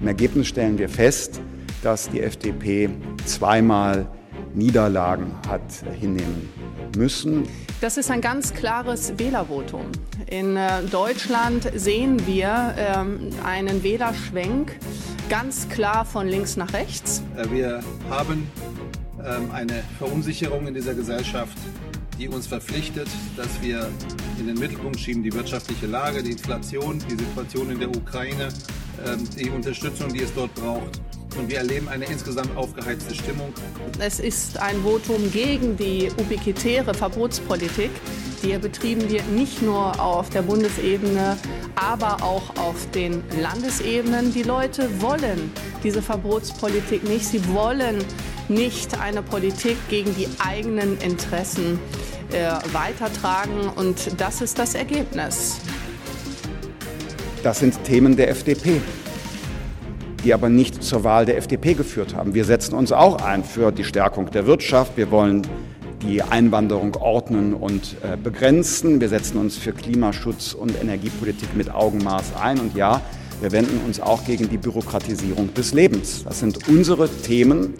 Im Ergebnis stellen wir fest, dass die FDP zweimal Niederlagen hat hinnehmen müssen. Das ist ein ganz klares Wählervotum. In äh, Deutschland sehen wir ähm, einen Wählerschwenk ganz klar von links nach rechts. Äh, wir haben ähm, eine Verunsicherung in dieser Gesellschaft, die uns verpflichtet, dass wir in den Mittelpunkt schieben die wirtschaftliche Lage, die Inflation, die Situation in der Ukraine, die Unterstützung, die es dort braucht. Und wir erleben eine insgesamt aufgeheizte Stimmung. Es ist ein Votum gegen die ubiquitäre Verbotspolitik. Die betrieben wir nicht nur auf der Bundesebene, aber auch auf den Landesebenen. Die Leute wollen diese Verbotspolitik nicht. Sie wollen nicht eine Politik gegen die eigenen Interessen äh, weitertragen. Und das ist das Ergebnis. Das sind Themen der FDP, die aber nicht zur Wahl der FDP geführt haben. Wir setzen uns auch ein für die Stärkung der Wirtschaft. Wir wollen die Einwanderung ordnen und äh, begrenzen. Wir setzen uns für Klimaschutz und Energiepolitik mit Augenmaß ein. Und ja, wir wenden uns auch gegen die Bürokratisierung des Lebens. Das sind unsere Themen,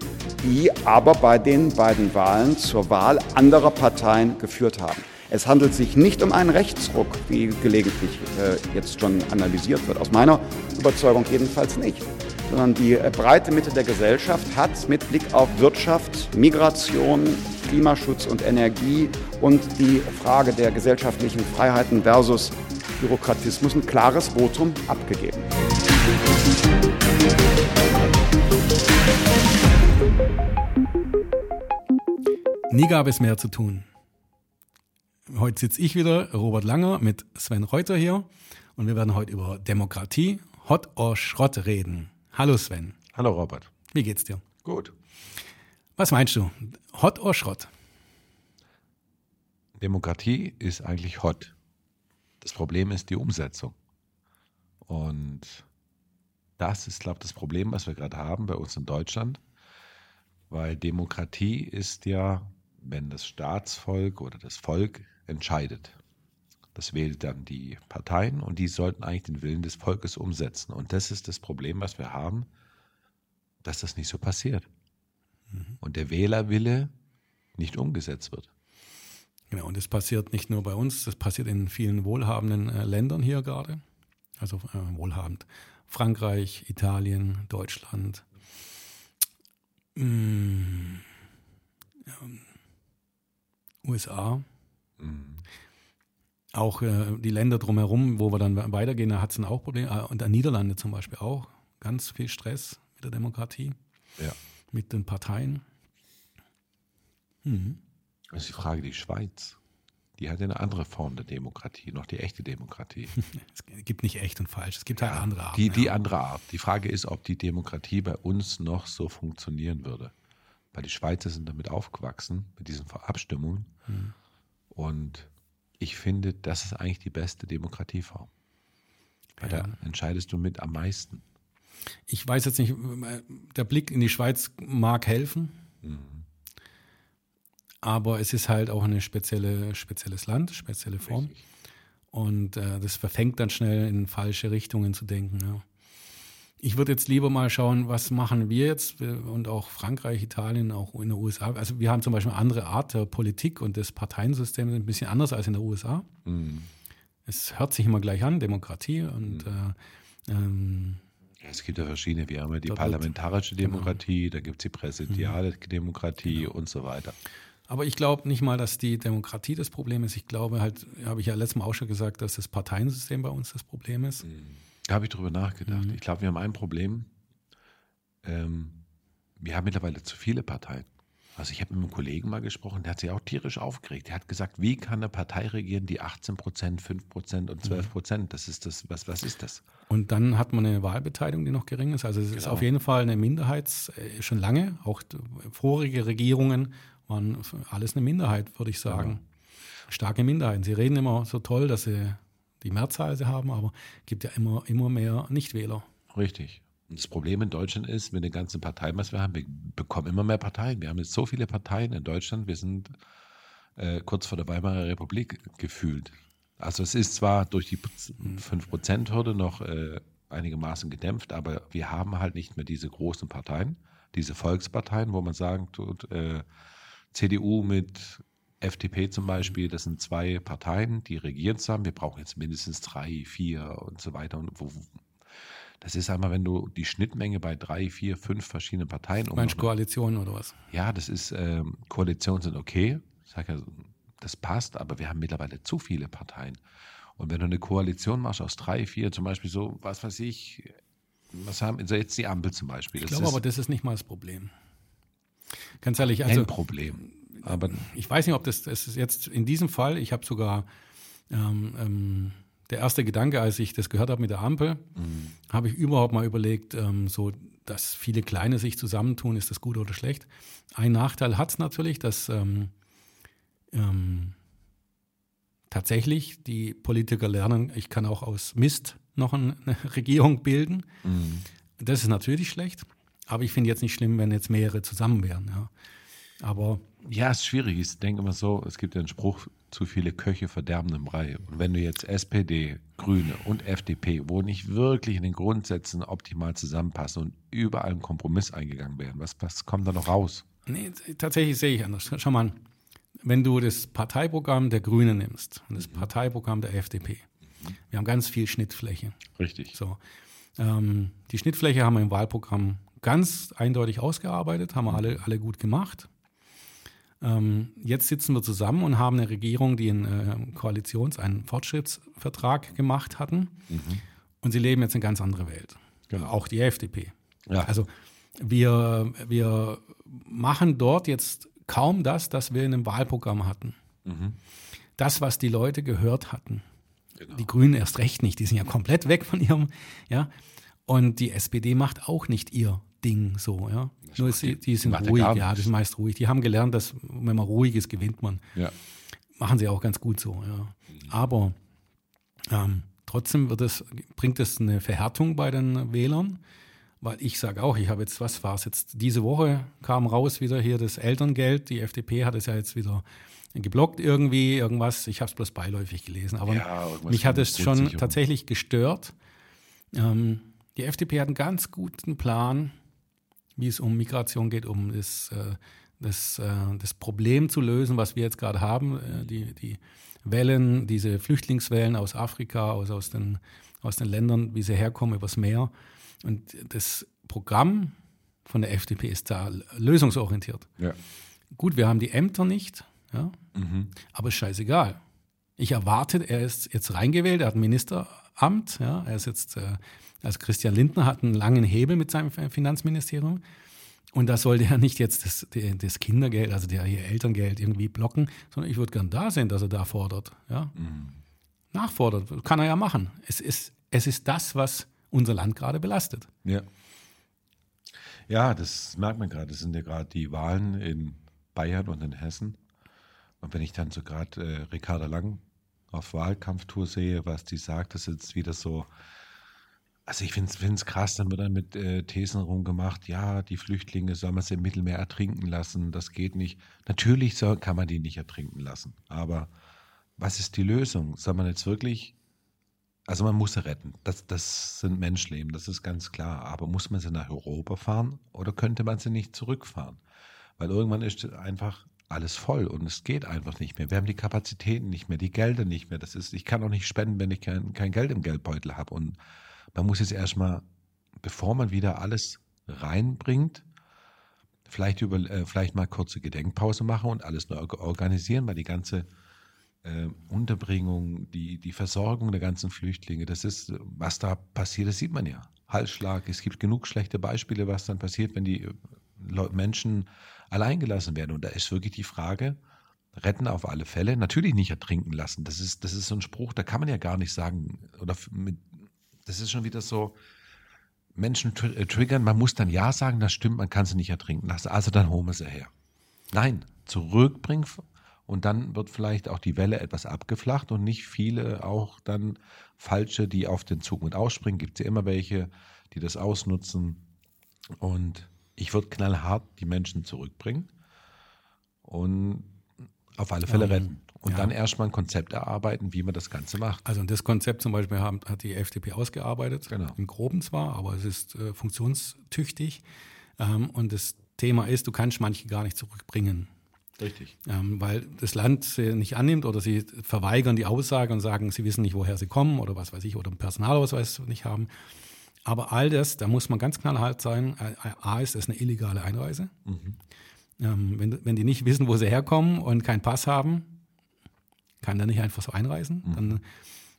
die aber bei den beiden Wahlen zur Wahl anderer Parteien geführt haben. Es handelt sich nicht um einen Rechtsruck, wie gelegentlich äh, jetzt schon analysiert wird. Aus meiner Überzeugung jedenfalls nicht. Sondern die äh, breite Mitte der Gesellschaft hat mit Blick auf Wirtschaft, Migration, Klimaschutz und Energie und die Frage der gesellschaftlichen Freiheiten versus Bürokratismus ein klares Votum abgegeben. Nie gab es mehr zu tun. Heute sitze ich wieder, Robert Langer, mit Sven Reuter hier und wir werden heute über Demokratie, Hot or Schrott reden. Hallo Sven. Hallo Robert. Wie geht's dir? Gut. Was meinst du? Hot or Schrott? Demokratie ist eigentlich hot. Das Problem ist die Umsetzung. Und das ist, glaube ich, das Problem, was wir gerade haben bei uns in Deutschland. Weil Demokratie ist ja, wenn das Staatsvolk oder das Volk entscheidet. Das wählt dann die Parteien und die sollten eigentlich den Willen des Volkes umsetzen. Und das ist das Problem, was wir haben, dass das nicht so passiert. Mhm. Und der Wählerwille nicht umgesetzt wird. Genau, und das passiert nicht nur bei uns, das passiert in vielen wohlhabenden äh, Ländern hier gerade. Also äh, wohlhabend. Frankreich, Italien, Deutschland. Mm, ja, USA. Mhm. Auch äh, die Länder drumherum, wo wir dann weitergehen, da hat es dann auch Probleme. Ah, und der Niederlande zum Beispiel auch. Ganz viel Stress mit der Demokratie. Ja. Mit den Parteien. Mhm. Das ist die Frage, die Schweiz, die hat eine andere Form der Demokratie, noch die echte Demokratie. es gibt nicht echt und falsch, es gibt halt ja, andere Art. Die, die andere Art. Die Frage ist, ob die Demokratie bei uns noch so funktionieren würde. Weil die Schweizer sind damit aufgewachsen, mit diesen Abstimmungen. Hm. Und ich finde, das ist eigentlich die beste Demokratieform. Weil ja. da entscheidest du mit am meisten. Ich weiß jetzt nicht, der Blick in die Schweiz mag helfen. Mhm. Aber es ist halt auch ein spezielle, spezielles Land, spezielle Form. Richtig. Und äh, das verfängt dann schnell in falsche Richtungen zu denken. Ja. Ich würde jetzt lieber mal schauen, was machen wir jetzt und auch Frankreich, Italien, auch in den USA. Also wir haben zum Beispiel eine andere Art der Politik und des Parteiensystems ein bisschen anders als in den USA. Mhm. Es hört sich immer gleich an, Demokratie und mhm. äh, ähm, es gibt ja verschiedene, wir haben ja die parlamentarische genau. Demokratie, genau. da gibt es die präsidiale mhm. Demokratie genau. und so weiter. Aber ich glaube nicht mal, dass die Demokratie das Problem ist. Ich glaube halt, habe ich ja letztes Mal auch schon gesagt, dass das Parteiensystem bei uns das Problem ist. Da habe ich drüber nachgedacht. Mhm. Ich glaube, wir haben ein Problem. Ähm, wir haben mittlerweile zu viele Parteien. Also ich habe mit einem Kollegen mal gesprochen, der hat sich auch tierisch aufgeregt. Der hat gesagt, wie kann eine Partei regieren, die 18 Prozent, 5 Prozent und 12 Prozent, das ist das, was, was ist das? Und dann hat man eine Wahlbeteiligung, die noch gering ist. Also es genau. ist auf jeden Fall eine Minderheit, äh, schon lange. Auch vorige Regierungen waren alles eine Minderheit, würde ich sagen. Genau. Starke Minderheiten. Sie reden immer so toll, dass sie die Mehrzahl sie haben, aber es gibt ja immer, immer mehr Nichtwähler. Richtig. Und das Problem in Deutschland ist, mit den ganzen Parteien, was wir haben, wir bekommen immer mehr Parteien. Wir haben jetzt so viele Parteien in Deutschland, wir sind äh, kurz vor der Weimarer Republik gefühlt. Also es ist zwar durch die 5%-Hürde noch äh, einigermaßen gedämpft, aber wir haben halt nicht mehr diese großen Parteien, diese Volksparteien, wo man sagen tut, äh, CDU mit FDP zum Beispiel, das sind zwei Parteien, die regieren zusammen. Wir brauchen jetzt mindestens drei, vier und so weiter. Und wo, das ist einmal, wenn du die Schnittmenge bei drei, vier, fünf verschiedenen Parteien um. Meinst Koalitionen oder was? Ja, das ist, ähm, Koalitionen sind okay. Ich sage ja, das passt, aber wir haben mittlerweile zu viele Parteien. Und wenn du eine Koalition machst aus drei, vier, zum Beispiel so, was weiß ich, was haben also jetzt die Ampel zum Beispiel. Ich glaube aber, das ist nicht mal das Problem. Ganz ehrlich, also. Ein Problem. Aber ich weiß nicht, ob das, das ist jetzt in diesem Fall, ich habe sogar ähm, ähm, der erste Gedanke, als ich das gehört habe mit der Ampel, mhm. habe ich überhaupt mal überlegt, ähm, so, dass viele Kleine sich zusammentun, ist das gut oder schlecht? Ein Nachteil hat es natürlich, dass ähm, ähm, tatsächlich die Politiker lernen, ich kann auch aus Mist noch eine Regierung bilden. Mhm. Das ist natürlich schlecht, aber ich finde jetzt nicht schlimm, wenn jetzt mehrere zusammen wären. Ja. Aber ja, es ist schwierig. Ich denke immer so, es gibt ja einen Spruch, zu viele Köche verderben im Brei. Und wenn du jetzt SPD, Grüne und FDP, wo nicht wirklich in den Grundsätzen optimal zusammenpassen und überall ein Kompromiss eingegangen werden, was, was kommt da noch raus? Nee, tatsächlich sehe ich anders. Schau mal, wenn du das Parteiprogramm der Grünen nimmst und das mhm. Parteiprogramm der FDP, wir haben ganz viel Schnittfläche. Richtig. So. Ähm, die Schnittfläche haben wir im Wahlprogramm ganz eindeutig ausgearbeitet, haben wir alle, alle gut gemacht. Ähm, jetzt sitzen wir zusammen und haben eine Regierung, die einen äh, Koalitions-, einen Fortschrittsvertrag gemacht hatten. Mhm. Und sie leben jetzt eine ganz andere Welt. Genau. Auch die FDP. Ja. Also wir, wir machen dort jetzt kaum das, das wir in einem Wahlprogramm hatten. Mhm. Das, was die Leute gehört hatten. Genau. Die Grünen erst recht nicht, die sind ja komplett weg von ihrem, ja. Und die SPD macht auch nicht ihr Ding so, ja. Nur ist, die, die sind ruhig, ja, das ist meist ruhig. Die haben gelernt, dass wenn man ruhig ist, gewinnt man. Ja. Machen sie auch ganz gut so, ja. Aber ähm, trotzdem wird es, bringt es eine Verhärtung bei den Wählern, weil ich sage auch, ich habe jetzt, was war es jetzt, diese Woche kam raus wieder hier das Elterngeld, die FDP hat es ja jetzt wieder geblockt irgendwie, irgendwas, ich habe es bloß beiläufig gelesen, aber ja, mich hat es schon tatsächlich gestört. Ähm, die FDP hat einen ganz guten Plan, wie es um Migration geht, um das, äh, das, äh, das Problem zu lösen, was wir jetzt gerade haben, äh, die, die Wellen, diese Flüchtlingswellen aus Afrika, aus, aus, den, aus den Ländern, wie sie herkommen, übers Meer. Und das Programm von der FDP ist da lösungsorientiert. Ja. Gut, wir haben die Ämter nicht, ja, mhm. aber scheißegal. Ich erwarte, er ist jetzt reingewählt, er hat ein Ministeramt, ja, er ist jetzt äh, also Christian Lindner hat einen langen Hebel mit seinem Finanzministerium. Und da sollte er nicht jetzt das, das Kindergeld, also der hier Elterngeld irgendwie blocken, sondern ich würde gern da sehen, dass er da fordert. Ja? Mhm. Nachfordert, kann er ja machen. Es ist, es ist das, was unser Land gerade belastet. Ja. Ja, das merkt man gerade. Das sind ja gerade die Wahlen in Bayern und in Hessen. Und wenn ich dann so gerade äh, Ricarda Lang auf Wahlkampftour sehe, was die sagt, das ist jetzt wieder so, also ich finde es krass, dann wird dann mit äh, Thesen rumgemacht, ja, die Flüchtlinge soll man sie im Mittelmeer ertrinken lassen, das geht nicht. Natürlich soll, kann man die nicht ertrinken lassen, aber was ist die Lösung? Soll man jetzt wirklich, also man muss sie retten, das, das sind Menschleben, das ist ganz klar, aber muss man sie nach Europa fahren oder könnte man sie nicht zurückfahren? Weil irgendwann ist einfach alles voll und es geht einfach nicht mehr. Wir haben die Kapazitäten nicht mehr, die Gelder nicht mehr. Das ist, ich kann auch nicht spenden, wenn ich kein, kein Geld im Geldbeutel habe und man muss jetzt erstmal, bevor man wieder alles reinbringt, vielleicht, über, äh, vielleicht mal kurze Gedenkpause machen und alles neu organisieren, weil die ganze äh, Unterbringung, die, die Versorgung der ganzen Flüchtlinge, das ist, was da passiert, das sieht man ja. Halsschlag, es gibt genug schlechte Beispiele, was dann passiert, wenn die Menschen alleingelassen werden. Und da ist wirklich die Frage, retten auf alle Fälle, natürlich nicht ertrinken lassen. Das ist, das ist so ein Spruch, da kann man ja gar nicht sagen, oder mit, das ist schon wieder so, Menschen tr äh, triggern, man muss dann Ja sagen, das stimmt, man kann sie nicht ertrinken lassen, also dann holen wir sie her. Nein, zurückbringen und dann wird vielleicht auch die Welle etwas abgeflacht und nicht viele auch dann falsche, die auf den Zug mit ausspringen. Gibt es ja immer welche, die das ausnutzen. Und ich würde knallhart die Menschen zurückbringen und Auf alle Fälle retten. Und ja. dann erstmal ein Konzept erarbeiten, wie man das Ganze macht. Also das Konzept zum Beispiel haben, hat die FDP ausgearbeitet, Genau. im Groben zwar, aber es ist äh, funktionstüchtig. Ähm, und das Thema ist, du kannst manche gar nicht zurückbringen, Richtig. ähm, weil das Land sie nicht annimmt oder sie verweigern die Aussage und sagen, sie wissen nicht, woher sie kommen oder was weiß ich, oder einen Personalausweis nicht haben. Aber all das, da muss man ganz knallhart sein, A ist es eine illegale Einreise. Ähm, wenn, wenn die nicht wissen, wo sie herkommen und keinen Pass haben, kann der nicht einfach so einreisen. Dann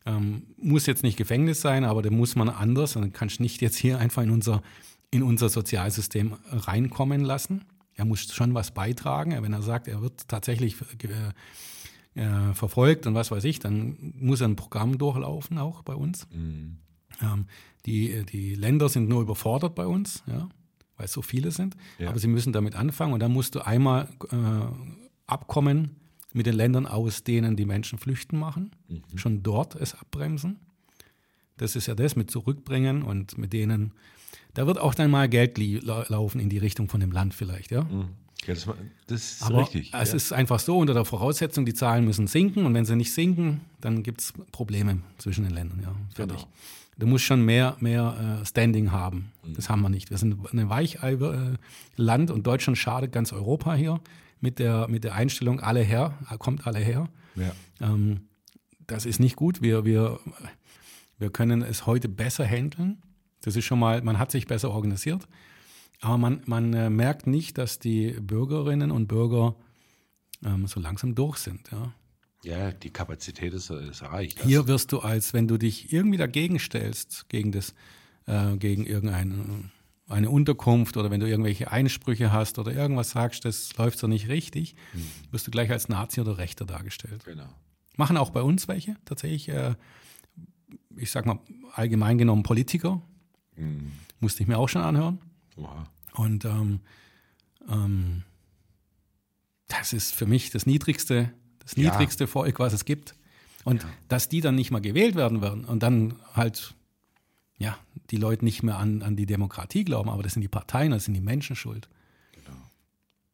ähm, muss jetzt nicht Gefängnis sein, aber dann muss man anders. Dann kannst du nicht jetzt hier einfach in unser, in unser Sozialsystem reinkommen lassen. Er muss schon was beitragen. Wenn er sagt, er wird tatsächlich äh, äh, verfolgt und was weiß ich, dann muss er ein Programm durchlaufen, auch bei uns. Ähm, die, die Länder sind nur überfordert bei uns, ja, weil es so viele sind. Ja. Aber sie müssen damit anfangen und dann musst du einmal äh, Abkommen mit den Ländern, aus denen die Menschen flüchten, machen. Schon dort es abbremsen. Das ist ja das mit zurückbringen und mit denen. Da wird auch dann mal Geld laufen in die Richtung von dem Land vielleicht, ja. Ja, das, das ist Aber richtig. es ja. ist einfach so, unter der Voraussetzung, die Zahlen müssen sinken und wenn sie nicht sinken, dann gibt es Probleme zwischen den Ländern. Ja, fertig. Genau. Du musst schon mehr, mehr äh, Standing haben. Mhm. Das haben wir nicht. Wir sind ein Weichei-Land und Deutschland schadet ganz Europa hier mit der, mit der Einstellung, alle her, kommt alle her. ja. Ähm, das ist nicht gut. Wir, wir, wir können es heute besser handeln. Das ist schon mal, man hat sich besser organisiert. Aber man, man äh, merkt nicht, dass die Bürgerinnen und Bürger ähm, so langsam durch sind. Ja. Ja, die Kapazität ist, ist erreicht. Hier wirst du als, wenn du dich irgendwie dagegen stellst, gegen das, äh, gegen irgendeine eine Unterkunft oder wenn du irgendwelche Einsprüche hast oder irgendwas sagst, das läuft so nicht richtig, wirst du gleich als Nazi oder Rechter dargestellt. genau. Machen auch bei uns welche, tatsächlich, äh, ich sag mal, allgemein genommen Politiker. Musste ich mir auch schon anhören. Oha. Und ähm, ähm, das ist für mich das niedrigste, das Ja. niedrigste Volk, was es gibt. Und dass die dann nicht mal gewählt werden werden und dann halt, ja, die Leute nicht mehr an, an die Demokratie glauben, aber das sind die Parteien, das sind die Menschen schuld.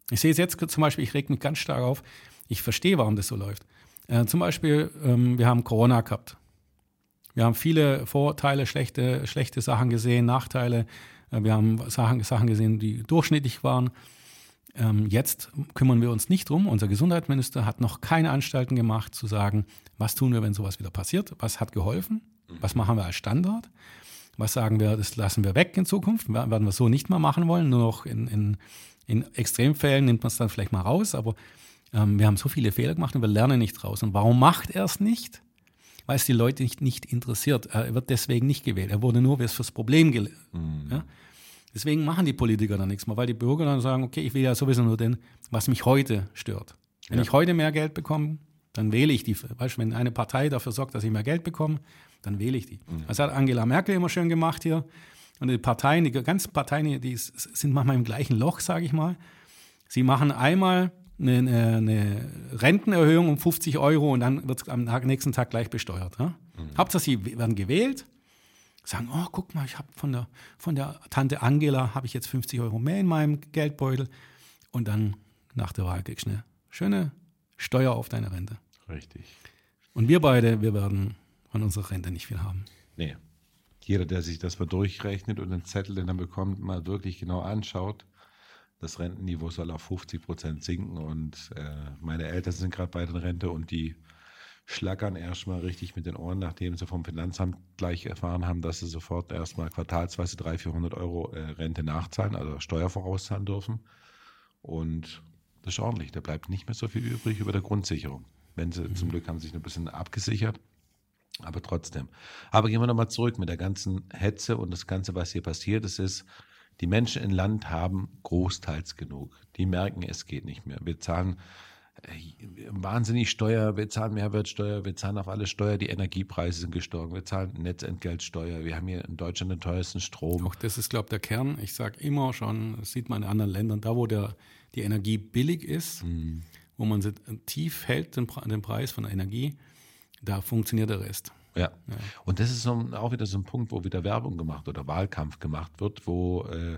Ich sehe es jetzt zum Beispiel, ich reg mich ganz stark auf, ich verstehe, warum das so läuft. Äh, zum Beispiel, ähm, wir haben Corona gehabt. Wir haben viele Vorteile, schlechte, schlechte Sachen gesehen, Nachteile. Äh, Wir haben Sachen, Sachen gesehen, die durchschnittlich waren. Ähm, jetzt kümmern wir uns nicht drum. Unser Gesundheitsminister hat noch keine Anstalten gemacht, zu sagen, was tun wir, wenn sowas wieder passiert? Was hat geholfen? Was machen wir als Standard? Was sagen wir, das lassen wir weg in Zukunft? Wer- Werden wir so nicht mehr machen wollen? Nur noch in, in, in Extremfällen nimmt man es dann vielleicht mal raus. Aber ähm, wir haben so viele Fehler gemacht und wir lernen nicht raus. Und warum macht er es nicht? Weil es die Leute nicht, nicht interessiert. Er wird deswegen nicht gewählt. Er wurde nur fürs Problem gewählt. Ja? Deswegen machen die Politiker dann nichts mehr, weil die Bürger dann sagen, okay, ich will ja sowieso nur den, was mich heute stört. Wenn Ja. ich heute mehr Geld bekomme, dann wähle ich die. Weißt du, wenn eine Partei dafür sorgt, dass ich mehr Geld bekomme, dann wähle ich die. Das hat Angela Merkel immer schön gemacht hier. Und die Parteien, die ganzen Parteien, die sind manchmal im gleichen Loch, sage ich mal. Sie machen einmal eine, eine, Rentenerhöhung um 50 Euro und dann wird es am nächsten Tag gleich besteuert. Ja? Hauptsache, sie werden gewählt, sagen, oh, guck mal, ich habe von der, von der Tante Angela habe ich jetzt 50 Euro mehr in meinem Geldbeutel. Und dann nach der Wahl kriegst du eine schöne Steuer auf deine Rente. Richtig. Und wir beide, wir werden von unserer Rente nicht viel haben. Nee. Jeder, der sich das mal durchrechnet und den Zettel, den er bekommt, mal wirklich genau anschaut, das Rentenniveau soll auf 50 Prozent sinken und äh, meine Eltern sind gerade bei der Rente und die schlackern erstmal richtig mit den Ohren, nachdem sie vom Finanzamt gleich erfahren haben, dass sie sofort erstmal quartalsweise 300, 400 Euro äh, Rente nachzahlen, also Steuer vorauszahlen dürfen. Und das ist ordentlich. Da bleibt nicht mehr so viel übrig über der Grundsicherung. Wenn sie zum Glück haben sie sich ein bisschen abgesichert. Aber trotzdem. Aber gehen wir nochmal zurück mit der ganzen Hetze und das Ganze, was hier passiert. Es ist, die Menschen im Land haben großteils genug. Die merken, es geht nicht mehr. Wir zahlen wahnsinnig Steuer, wir zahlen Mehrwertsteuer, wir zahlen auf alle Steuer, die Energiepreise sind gestorben, wir zahlen Netzentgeltsteuer, wir haben hier in Deutschland den teuersten Strom. Auch das ist, glaube ich, der Kern. Ich sage immer schon, das sieht man in anderen Ländern, da wo der, die Energie billig ist, wo man sie tief hält, den, den Preis von Energie, da funktioniert der Rest. Ja. ja. Und das ist so, auch wieder so ein Punkt, wo wieder Werbung gemacht oder Wahlkampf gemacht wird, wo äh,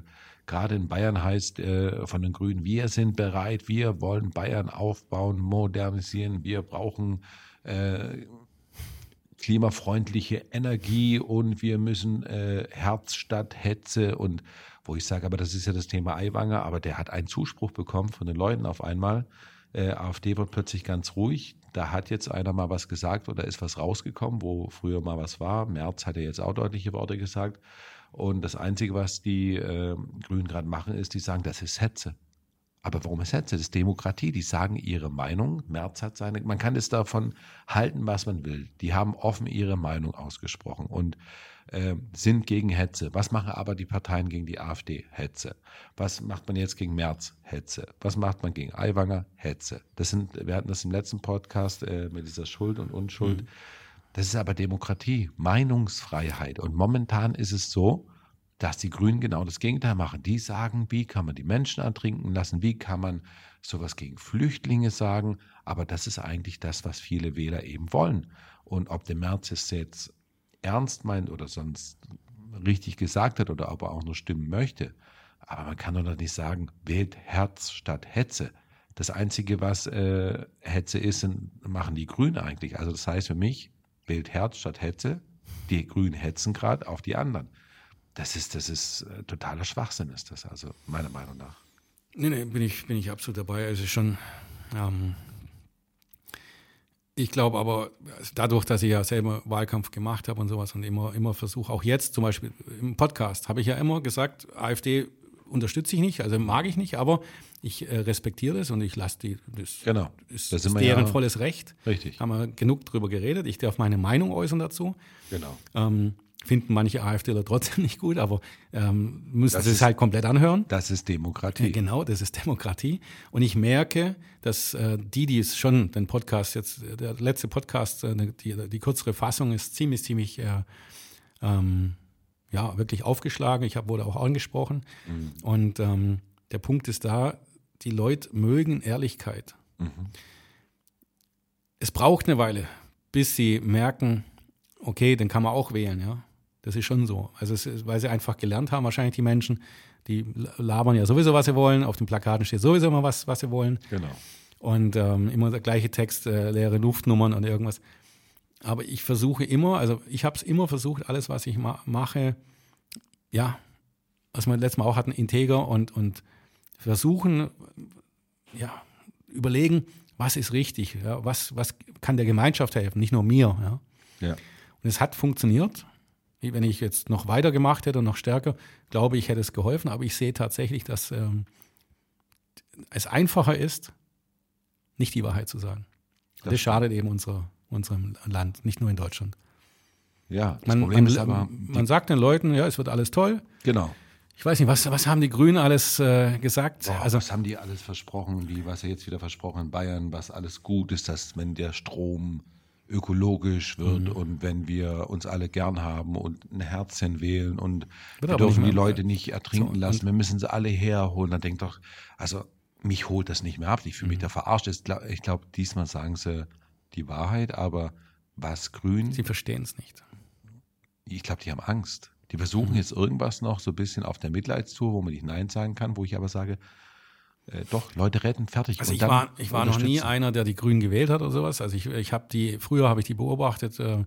gerade in Bayern heißt äh, von den Grünen, wir sind bereit, wir wollen Bayern aufbauen, modernisieren, wir brauchen äh, klimafreundliche Energie und wir müssen äh, Herz statt Hetze und wo ich sage, aber das ist ja das Thema Aiwanger, aber der hat einen Zuspruch bekommen von den Leuten auf einmal. Äh, AfD wird plötzlich ganz ruhig. Da hat jetzt einer mal was gesagt oder ist was rausgekommen, wo früher mal was war. Merz hat ja jetzt auch deutliche Worte gesagt. Und das Einzige, was die äh, Grünen gerade machen, ist, die sagen, das ist Hetze. Aber warum ist Hetze? Das ist Demokratie. Die sagen ihre Meinung. Merz hat seine. Man kann es davon halten, was man will. Die haben offen ihre Meinung ausgesprochen und äh, sind gegen Hetze. Was machen aber die Parteien gegen die AfD? Hetze. Was macht man jetzt gegen Merz? Hetze. Was macht man gegen Aiwanger? Hetze. Das sind, wir hatten das im letzten Podcast äh, mit dieser Schuld und Unschuld. Mhm. Das ist aber Demokratie, Meinungsfreiheit. Und momentan ist es so, dass die Grünen genau das Gegenteil machen. Die sagen, wie kann man die Menschen ertrinken lassen, wie kann man sowas gegen Flüchtlinge sagen, aber das ist eigentlich das, was viele Wähler eben wollen. Und ob der Merz es jetzt ernst meint oder sonst richtig gesagt hat oder ob er auch nur stimmen möchte, aber man kann doch nicht sagen, wählt Herz statt Hetze. Das Einzige, was äh, Hetze ist, machen die Grünen eigentlich. Also das heißt für mich, wählt Herz statt Hetze. Die Grünen hetzen gerade auf die anderen. Das ist, das ist äh, totaler Schwachsinn, ist das, also meiner Meinung nach. Nee, nee, bin ich, bin ich absolut dabei. Also schon, ähm, ich glaube aber, dadurch, dass ich ja selber Wahlkampf gemacht habe und sowas und immer, immer versuche, auch jetzt zum Beispiel im Podcast, habe ich ja immer gesagt, AfD unterstütze ich nicht, also mag ich nicht, aber ich äh, respektiere das und ich lasse die, das, genau. ist, das ist deren ja volles Recht. Richtig. Haben wir genug drüber geredet. Ich darf meine Meinung äußern dazu. Genau. Ähm, finden manche AfDler trotzdem nicht gut, aber ähm, müssen das sie es halt komplett anhören. Das ist Demokratie. Äh, genau, das ist Demokratie. Und ich merke, dass äh, die, die es schon, den Podcast jetzt, der letzte Podcast, äh, die, die kürzere Fassung ist ziemlich, ziemlich, äh, ähm, ja, wirklich aufgeschlagen. Ich hab, wurde auch angesprochen. Mhm. Und ähm, der Punkt ist da, die Leute mögen Ehrlichkeit. Mhm. Es braucht eine Weile, bis sie merken, okay, den kann man auch wählen, ja. Das ist schon so. Also ist, weil sie einfach gelernt haben, wahrscheinlich die Menschen, die labern ja sowieso, was sie wollen. Auf den Plakaten steht sowieso immer was, was sie wollen. Genau. Und ähm, immer der gleiche Text, äh, leere Luftnummern und irgendwas. Aber ich versuche immer, also ich habe es immer versucht, alles, was ich ma mache, ja, was wir letztes Mal auch hatten, integer und, und versuchen, ja, überlegen, was ist richtig, ja, was, was kann der Gemeinschaft helfen, nicht nur mir. Ja. ja. Und es hat funktioniert wenn ich jetzt noch weiter gemacht hätte und noch stärker, glaube ich, hätte es geholfen. Aber ich sehe tatsächlich, dass ähm, es einfacher ist, nicht die Wahrheit zu sagen. Das, das schadet eben unserer, unserem Land, nicht nur in Deutschland. Ja, das man, Problem man, ist aber. Man sagt den Leuten, ja, es wird alles toll. Genau. Ich weiß nicht, was, was haben die Grünen alles äh, gesagt? Boah, also, was haben die alles versprochen? Wie, was er jetzt wieder versprochen in Bayern, was alles gut ist, dass wenn der Strom ökologisch wird mhm. und wenn wir uns alle gern haben und ein Herzchen wählen und Wird wir dürfen die Leute nicht ertrinken so, lassen, wir müssen sie alle herholen, dann denkt doch, also mich holt das nicht mehr ab, ich fühle mhm. mich da verarscht. Ich glaube, diesmal sagen sie die Wahrheit, aber was grün. Sie verstehen es nicht. Ich glaube, die haben Angst. Die versuchen mhm. jetzt irgendwas noch so ein bisschen auf der Mitleidstour, wo man nicht Nein sagen kann, wo ich aber sage, äh, doch, Leute retten, fertig. Also ich war, ich war noch nie einer, der die Grünen gewählt hat oder sowas. Also ich, ich habe die, früher habe ich die beobachtet äh,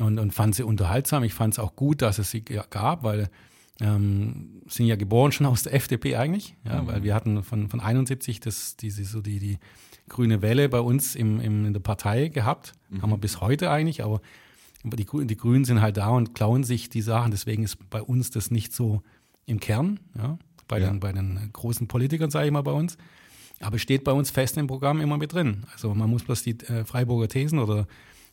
und, und fand sie unterhaltsam. Ich fand es auch gut, dass es sie gab, weil ähm, sind ja geboren schon aus der FDP eigentlich, ja, mhm. weil wir hatten von, von 71 das, diese, so die, die grüne Welle bei uns im, im, in der Partei gehabt. Mhm. Haben wir bis heute eigentlich, aber die, die Grünen sind halt da und klauen sich die Sachen. Deswegen ist bei uns das nicht so im Kern. Ja bei, ja. den, bei den großen Politikern, sage ich mal, bei uns. Aber steht bei uns fest im Programm immer mit drin. Also man muss bloß die äh, Freiburger Thesen oder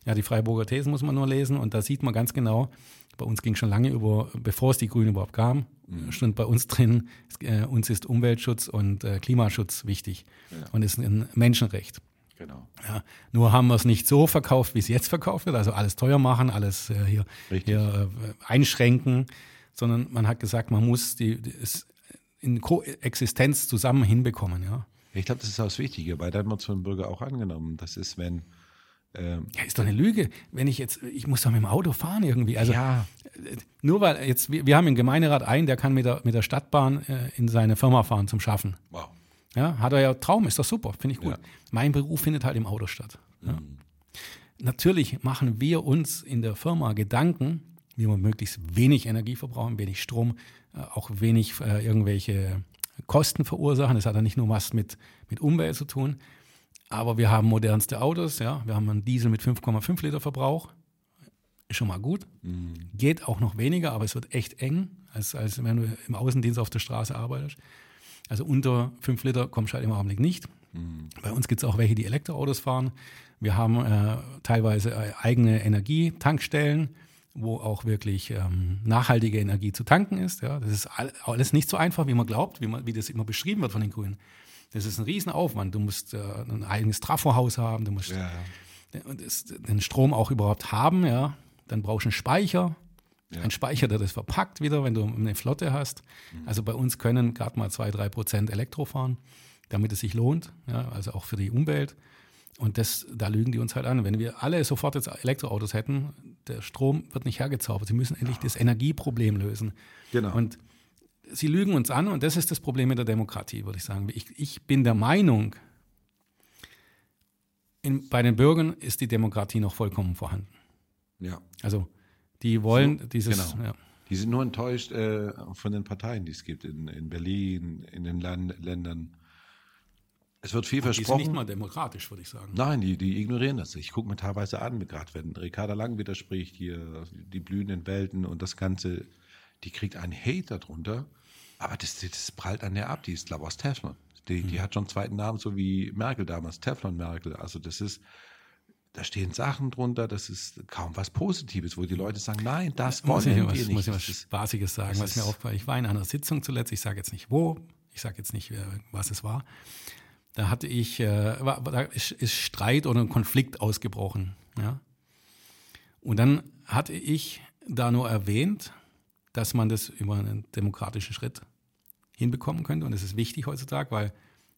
ja, die Freiburger Thesen muss man nur lesen und da sieht man ganz genau, bei uns ging schon lange über, bevor es die Grünen überhaupt kam, mhm. stand bei uns drin, äh, uns ist Umweltschutz und äh, Klimaschutz wichtig ja. und ist ein Menschenrecht. Genau. Ja, nur haben wir es nicht so verkauft, wie es jetzt verkauft wird, also alles teuer machen, alles äh, hier, hier äh, einschränken, sondern man hat gesagt, man muss die, die es, in Koexistenz zusammen hinbekommen. Ja. Ich glaube, das ist auch das Wichtige, weil dann wird es von Bürger auch angenommen. Das ist, wenn Ähm, Ja, ist doch eine Lüge. Wenn ich jetzt, ich muss doch mit dem Auto fahren irgendwie. Also ja, nur weil jetzt, wir, wir haben im Gemeinderat einen, der kann mit der, mit der Stadtbahn äh, in seine Firma fahren zum Schaffen. wow. Ja, hat er ja Traum, ist doch super, finde ich gut. Ja. Mein Beruf findet halt im Auto statt. Ja. Natürlich machen wir uns in der Firma Gedanken, wie wir möglichst wenig Energie verbrauchen, wenig Strom, äh, auch wenig äh, irgendwelche Kosten verursachen. Das hat ja nicht nur was mit, mit Umwelt zu tun. Aber wir haben modernste Autos, ja. Wir haben einen Diesel mit 5,5 Liter Verbrauch. Ist schon mal gut. Geht auch noch weniger, aber es wird echt eng, als, als wenn du im Außendienst auf der Straße arbeitest. Also unter 5 Liter kommst du halt im Augenblick nicht. Bei uns gibt es auch welche, die Elektroautos fahren. Wir haben äh, teilweise äh, eigene Energietankstellen, wo auch wirklich ähm, nachhaltige Energie zu tanken ist. Ja. Das ist all, alles nicht so einfach, wie man glaubt, wie, man, wie das immer beschrieben wird von den Grünen. Das ist ein Riesenaufwand. Du musst äh, ein eigenes Trafohaus haben, du musst Ja, ja. das, den Strom auch überhaupt haben, ja. Dann brauchst du einen Speicher. Ein Speicher, der das verpackt wieder, wenn du eine Flotte hast. Also bei uns können gerade mal zwei, drei Prozent Elektro fahren, damit es sich lohnt, ja, also auch für die Umwelt. Und das, da lügen die uns halt an. Wenn wir alle sofort jetzt Elektroautos hätten, der Strom wird nicht hergezaubert. Sie müssen endlich das Energieproblem lösen. Genau. Und sie lügen uns an und das ist das Problem mit der Demokratie, würde ich sagen. Ich, ich bin der Meinung, in, bei den Bürgern ist die Demokratie noch vollkommen vorhanden. ja. Also die wollen So, dieses, genau. ja, Die sind nur enttäuscht äh, von den Parteien, die es gibt in, in Berlin, in den Land, Ländern. Es wird viel die sind versprochen. nicht mal demokratisch, würde ich sagen. Nein, die, die ignorieren das. Ich gucke mir teilweise an, gerade wenn Ricarda Lang widerspricht, hier die blühenden Welten und das Ganze, die kriegt einen Hate darunter, aber das, das prallt an der ab. Die ist, glaube ich, aus Teflon. Die, die hat schon einen zweiten Namen, so wie Merkel damals, Teflon Merkel. Also das ist, da stehen Sachen drunter, das ist kaum was Positives, wo die Leute sagen, nein, das wollen wir nicht. muss ich was Spaßiges sagen, was mir aufgefallen Ich war in einer Sitzung zuletzt, ich sage jetzt nicht wo, ich sage jetzt nicht, wer- was es war. Da hatte ich, äh, war, da ist, ist Streit oder ein Konflikt ausgebrochen. Ja? Und dann hatte ich da nur erwähnt, dass man das über einen demokratischen Schritt hinbekommen könnte. Und das ist wichtig heutzutage, weil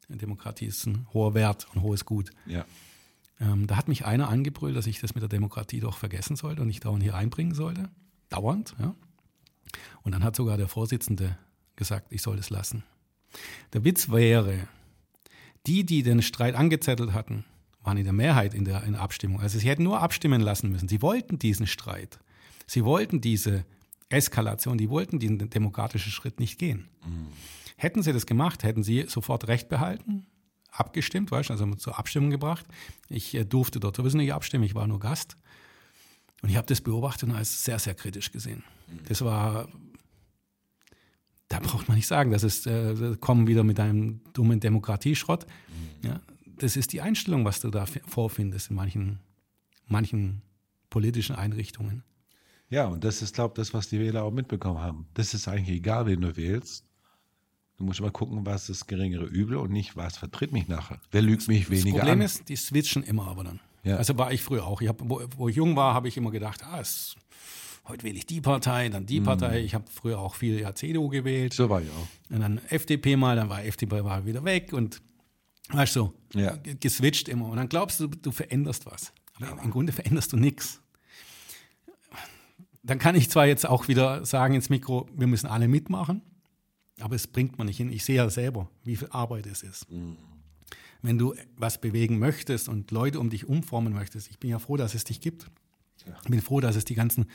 Demokratie ist ein hoher Wert, ein hohes Gut. ja. Ähm, da hat mich einer angebrüllt, dass ich das mit der Demokratie doch vergessen sollte und nicht dauernd hier einbringen sollte. Dauernd, ja. Und dann hat sogar der Vorsitzende gesagt, ich soll das lassen. Der Witz wäre, die, die den Streit angezettelt hatten, waren in der Mehrheit in der, in der Abstimmung. Also sie hätten nur abstimmen lassen müssen. Sie wollten diesen Streit. Sie wollten diese Eskalation, die wollten diesen demokratischen Schritt nicht gehen. Hätten sie das gemacht, hätten sie sofort Recht behalten, abgestimmt, weißt du, also zur Abstimmung gebracht. Ich äh, durfte dort sowieso nicht abstimmen, ich war nur Gast. Und ich habe das beobachtet und als sehr, sehr kritisch gesehen. Das war, da braucht man nicht sagen, das ist, äh, kommen wieder mit einem dummen Demokratieschrott. Ja, das ist die Einstellung, was du da vorfindest in manchen, manchen politischen Einrichtungen. Ja, und das ist, glaube ich, das, was die Wähler auch mitbekommen haben. Das ist eigentlich egal, wen du wählst. Du musst immer gucken, was ist das geringere Übel und nicht, was vertritt mich nachher. Wer lügt mich Das weniger Problem an? ist, die switchen immer aber dann. Ja. Also war ich früher auch. Ich hab, wo, wo ich jung war, habe ich immer gedacht, ah, es, heute wähle ich die Partei, dann Mhm. die Partei. Ich habe früher auch viel ja, CDU gewählt. so war ich auch. Und dann FDP mal, dann war FDP war wieder weg und weißt du, Ja. ge- geswitcht immer. Und dann glaubst du, du veränderst was. Aber im Grunde veränderst du nichts. Dann kann ich zwar jetzt auch wieder sagen ins Mikro, wir müssen alle mitmachen, aber es bringt man nicht hin. Ich sehe ja selber, wie viel Arbeit es ist. Wenn du was bewegen möchtest und Leute um dich umformen möchtest, ich bin ja froh, dass es dich gibt. Ich bin froh, dass es die ganzen,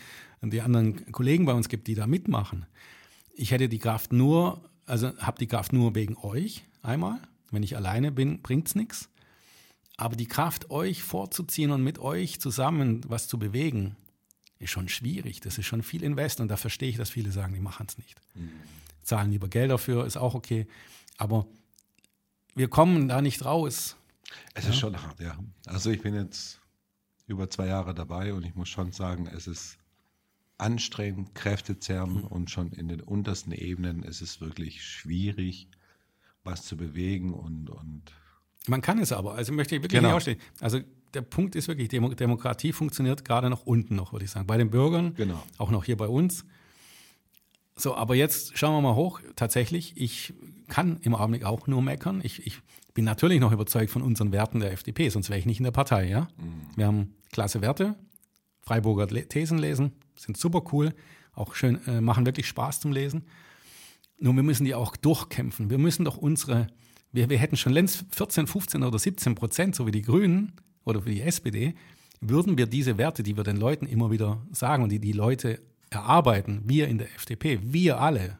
die anderen Kollegen bei uns gibt, die da mitmachen. Ich hätte die Kraft nur, also habe die Kraft nur wegen euch einmal. Wenn ich alleine bin, bringt's nichts. Aber die Kraft, euch vorzuziehen und mit euch zusammen was zu bewegen, ist schon schwierig. Das ist schon viel Invest und da verstehe ich, dass viele sagen, die machen es nicht. Zahlen lieber Geld dafür, ist auch okay. Aber wir kommen da nicht raus. Es ist schon hart, ja. Also ich bin jetzt über zwei Jahre dabei und ich muss schon sagen, es ist anstrengend, kräftezehrend und schon in den untersten Ebenen ist es wirklich schwierig, was zu bewegen und, und Man kann es aber, also möchte ich wirklich Genau. nicht ausstehen. Also der Punkt ist wirklich, Demo Demokratie funktioniert gerade noch unten noch, würde ich sagen. Bei den Bürgern, Genau. auch noch hier bei uns. So, aber jetzt schauen wir mal hoch. Tatsächlich, ich kann im Augenblick auch nur meckern. Ich, ich bin natürlich noch überzeugt von unseren Werten der FDP, sonst wäre ich nicht in der Partei. Ja? Mhm. Wir haben klasse Werte, Freiburger Thesen lesen, sind super cool, auch schön, äh, machen wirklich Spaß zum Lesen. Nur wir müssen die auch durchkämpfen. Wir müssen doch unsere, wir, wir hätten schon längst 14, 15 oder 17 Prozent, so wie die Grünen oder wie die SPD, würden wir diese Werte, die wir den Leuten immer wieder sagen und die die Leute erarbeiten, wir in der FDP, wir alle,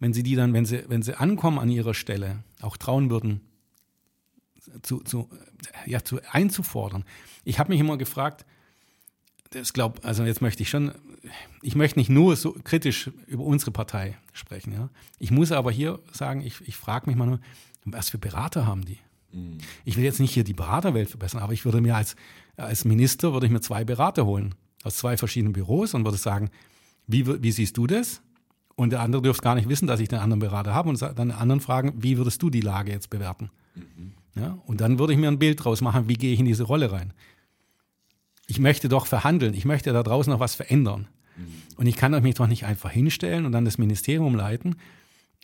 wenn sie die dann, wenn sie, wenn sie ankommen an ihrer Stelle, auch trauen würden, zu, zu, ja, zu einzufordern. Ich habe mich immer gefragt, das glaub, also jetzt möchte ich schon, ich möchte nicht nur so kritisch über unsere Partei sprechen. Ja. Ich muss aber hier sagen, ich, ich frage mich mal nur, was für Berater haben die? Mhm. Ich will jetzt nicht hier die Beraterwelt verbessern, aber ich würde mir als, als Minister, würde ich mir zwei Berater holen aus zwei verschiedenen Büros und würde sagen, wie, wie siehst du das? Und der andere dürfte gar nicht wissen, dass ich den anderen Berater habe und dann den anderen fragen, wie würdest du die Lage jetzt bewerten? Mhm. Ja, und dann würde ich mir ein Bild draus machen, wie gehe ich in diese Rolle rein ich möchte doch verhandeln, ich möchte da draußen noch was verändern. Mhm. Und ich kann mich doch nicht einfach hinstellen und dann das Ministerium leiten.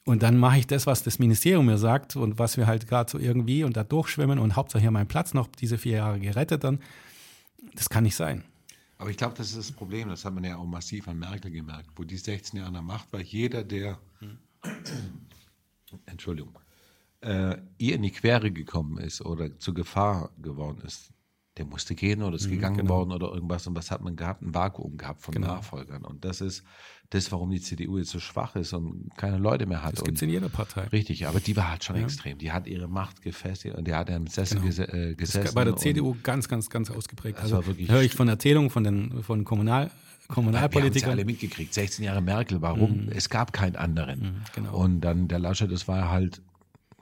Und dann mache ich das, was das Ministerium mir sagt und was wir halt gerade so irgendwie und da durchschwimmen und Hauptsache hier mein Platz noch diese vier Jahre gerettet dann. Das kann nicht sein. Aber ich glaube, das ist das Problem, das hat man ja auch massiv an Merkel gemerkt, wo die 16 Jahre an der Macht war. Jeder, der, hm. Entschuldigung, äh, ihr in die Quere gekommen ist oder zur Gefahr geworden ist, der musste gehen oder ist mhm, gegangen genau. worden oder irgendwas. Und was hat man gehabt? Ein Vakuum gehabt von genau. Nachfolgern. Und das ist das, warum die CDU jetzt so schwach ist und keine Leute mehr hat. Das gibt es in jeder Partei. Richtig, aber die war halt schon ja. extrem. Die hat ihre Macht gefestigt und die hat im Sessel genau. äh, gesessen. Das bei der CDU ganz, ganz, ganz ausgeprägt. Also höre ich von Erzählungen von den von Kommunal Kommunalpolitikern. Wir haben alle mitgekriegt. 16 Jahre Merkel, warum? Mhm. Es gab keinen anderen. Mhm, genau. Und dann der Laschet, das war halt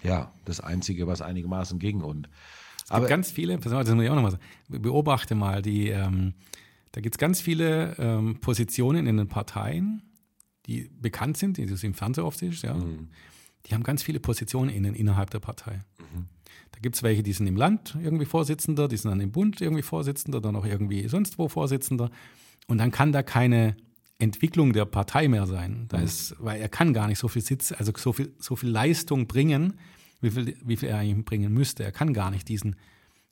ja das Einzige, was einigermaßen ging. Und es gibt ganz viele, das muss ich auch nochmal sagen, beobachte mal, die, ähm, da gibt es ganz viele ähm, Positionen in den Parteien, die bekannt sind, die du im Fernsehen oft siehst, ja. Mhm. Die haben ganz viele Positionen innen, innerhalb der Partei. Mhm. Da gibt es welche, die sind im Land irgendwie Vorsitzender, die sind dann im Bund irgendwie Vorsitzender, dann auch irgendwie sonst wo Vorsitzender. Und dann kann da keine Entwicklung der Partei mehr sein. Da mhm. ist, weil er kann gar nicht so viel Sitz, also so viel, so viel Leistung bringen, wie viel, wie viel er eigentlich bringen müsste. Er kann gar nicht diesen,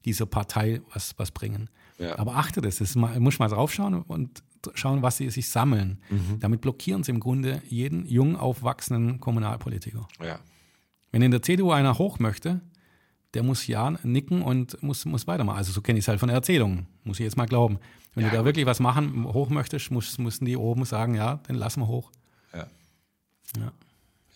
dieser Partei was, was bringen. Ja. Aber achte das, das mal, muss mal draufschauen und schauen, was sie sich sammeln. Mhm. Damit blockieren sie im Grunde jeden jung aufwachsenden Kommunalpolitiker. Ja. Wenn in der CDU einer hoch möchte, der muss ja nicken und muss, muss weitermachen. Also so kenne ich es halt von der Erzählung, muss ich jetzt mal glauben. Wenn ja, du da gut. wirklich was machen, hoch möchtest, muss, müssen die oben sagen, ja, dann lassen wir hoch. Ja. Ja,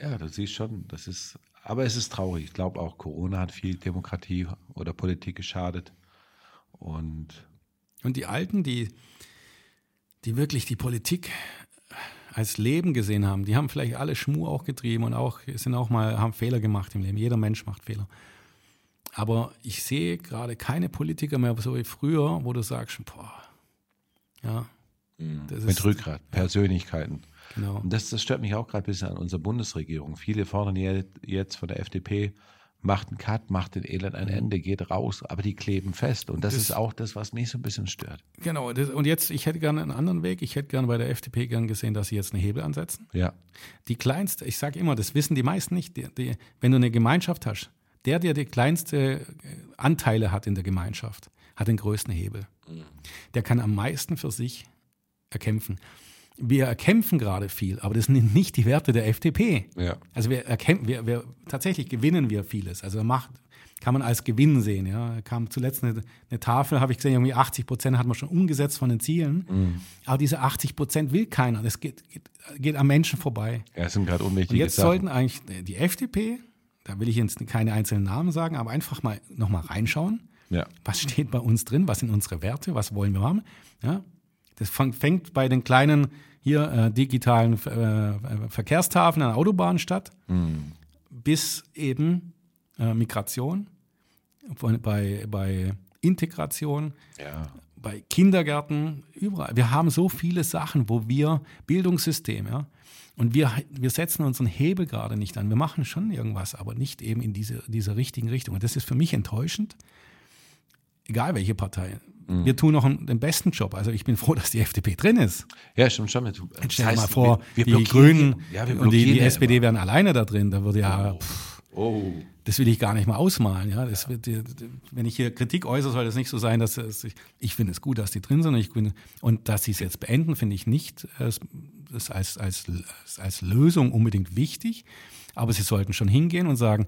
ja du siehst schon, das ist aber es ist traurig. Ich glaube auch, Corona hat viel Demokratie oder Politik geschadet. Und, und die Alten, die, die wirklich die Politik als Leben gesehen haben, die haben vielleicht alle Schmur auch getrieben und auch sind auch mal haben Fehler gemacht im Leben. Jeder Mensch macht Fehler. Aber ich sehe gerade keine Politiker mehr so wie früher, wo du sagst, boah, ja. Mhm. Mit ist, Rückgrat, Persönlichkeiten. Genau. Und das, das stört mich auch gerade ein bisschen an unserer Bundesregierung. Viele fordern jetzt von der FDP, macht einen Cut, macht den Elend ein Ende, geht raus, aber die kleben fest. Und das, das ist auch das, was mich so ein bisschen stört. Genau, das, und jetzt, ich hätte gerne einen anderen Weg. Ich hätte gerne bei der FDP gern gesehen, dass sie jetzt einen Hebel ansetzen. Ja. Die kleinste, ich sage immer, das wissen die meisten nicht, die, die, wenn du eine Gemeinschaft hast, der, der die kleinste äh, Anteile hat in der Gemeinschaft, hat den größten Hebel. Mhm. Der kann am meisten für sich erkämpfen wir erkämpfen gerade viel, aber das sind nicht die Werte der FDP. Ja. Also wir erkämpfen, wir, wir, tatsächlich gewinnen wir vieles. Also Macht kann man als Gewinn sehen. Ja, kam zuletzt eine, eine Tafel, habe ich gesehen, irgendwie 80 Prozent hat man schon umgesetzt von den Zielen. Mhm. Aber diese 80 Prozent will keiner. Das geht, geht, geht am Menschen vorbei. Ja, das sind gerade unwichtige Und jetzt Sachen. sollten eigentlich die FDP, da will ich jetzt keine einzelnen Namen sagen, aber einfach mal nochmal reinschauen. Ja. Was steht bei uns drin? Was sind unsere Werte? Was wollen wir haben? Ja, das fängt bei den kleinen hier äh, digitalen äh, Verkehrstafeln an Autobahnen statt, mhm. bis eben äh, Migration, bei, bei Integration, ja. bei Kindergärten, überall. Wir haben so viele Sachen, wo wir Bildungssystem, ja, und wir, wir setzen unseren Hebel gerade nicht an. Wir machen schon irgendwas, aber nicht eben in diese, dieser richtigen Richtung. Und das ist für mich enttäuschend, egal welche Partei. Mhm. wir tun noch einen, den besten Job. Also ich bin froh, dass die FDP drin ist. Ja, stimmt schon. Jetzt stell dir mal vor, wir, wir die Grünen ja, und die, die SPD immer. wären alleine da drin. Da würde ja, oh. Pff, oh. das will ich gar nicht mal ausmalen. Ja, das wird, wenn ich hier Kritik äußere, soll das nicht so sein, dass es, ich, ich finde es gut, dass die drin sind. Und, ich, und dass sie es jetzt beenden, finde ich nicht das als, als, als Lösung unbedingt wichtig. Aber sie sollten schon hingehen und sagen,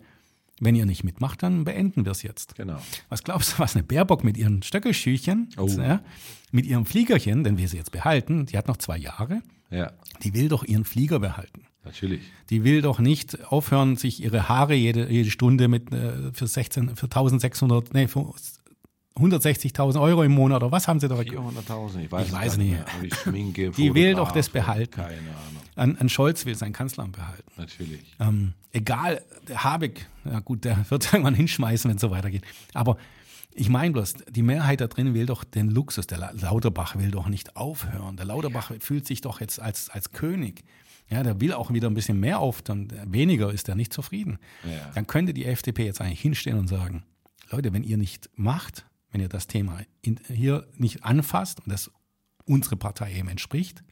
wenn ihr nicht mitmacht, dann beenden wir es jetzt. Genau. Was glaubst du, was eine Baerbock mit ihren Stöckelschüchen, oh. ja, mit ihrem Fliegerchen, denn wir sie jetzt behalten, die hat noch zwei Jahre, ja. die will doch ihren Flieger behalten. Natürlich. Die will doch nicht aufhören, sich ihre Haare jede, jede Stunde mit äh, für 16, für 1600, nee, für 160.000 Euro im Monat oder was haben sie da? 400.000, ich weiß, ich weiß nicht. Die, Schminke, die will doch das behalten. Keine Ahnung. An, an Scholz will sein Kanzleramt behalten. Natürlich. Ähm, egal, der Habeck, ja gut, der wird irgendwann hinschmeißen, wenn es so weitergeht. Aber ich meine bloß, die Mehrheit da drin will doch den Luxus. Der Lauterbach will doch nicht aufhören. Der Lauterbach ja. fühlt sich doch jetzt als, als König. Ja, der will auch wieder ein bisschen mehr auf, dann weniger ist er nicht zufrieden. Ja. Dann könnte die FDP jetzt eigentlich hinstehen und sagen, Leute, wenn ihr nicht macht, wenn ihr das Thema in, hier nicht anfasst und das unsere Partei eben entspricht,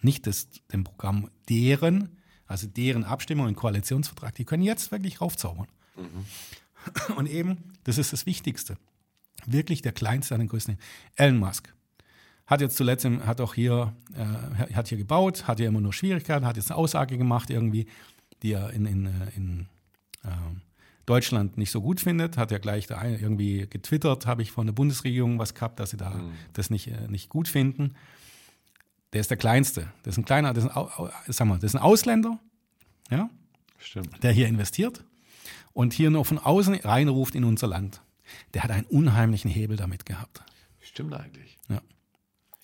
nicht das, dem Programm deren, also deren Abstimmung im Koalitionsvertrag, die können jetzt wirklich raufzaubern. Mhm. Und eben, das ist das Wichtigste. Wirklich der kleinste an den größten. Elon Musk hat jetzt zuletzt, hat auch hier, äh, hat hier gebaut, hat ja immer nur Schwierigkeiten, hat jetzt eine Aussage gemacht irgendwie, die er in, in, äh, in äh, Deutschland nicht so gut findet, hat ja gleich da irgendwie getwittert, habe ich von der Bundesregierung was gehabt, dass sie da mhm. das nicht, äh, nicht gut finden. Der ist der Kleinste. Das ist ein kleiner, das ist ein, sag mal, das ist ein Ausländer, ja, Stimmt. der hier investiert und hier nur von außen reinruft in unser Land. Der hat einen unheimlichen Hebel damit gehabt. Stimmt eigentlich. Ja.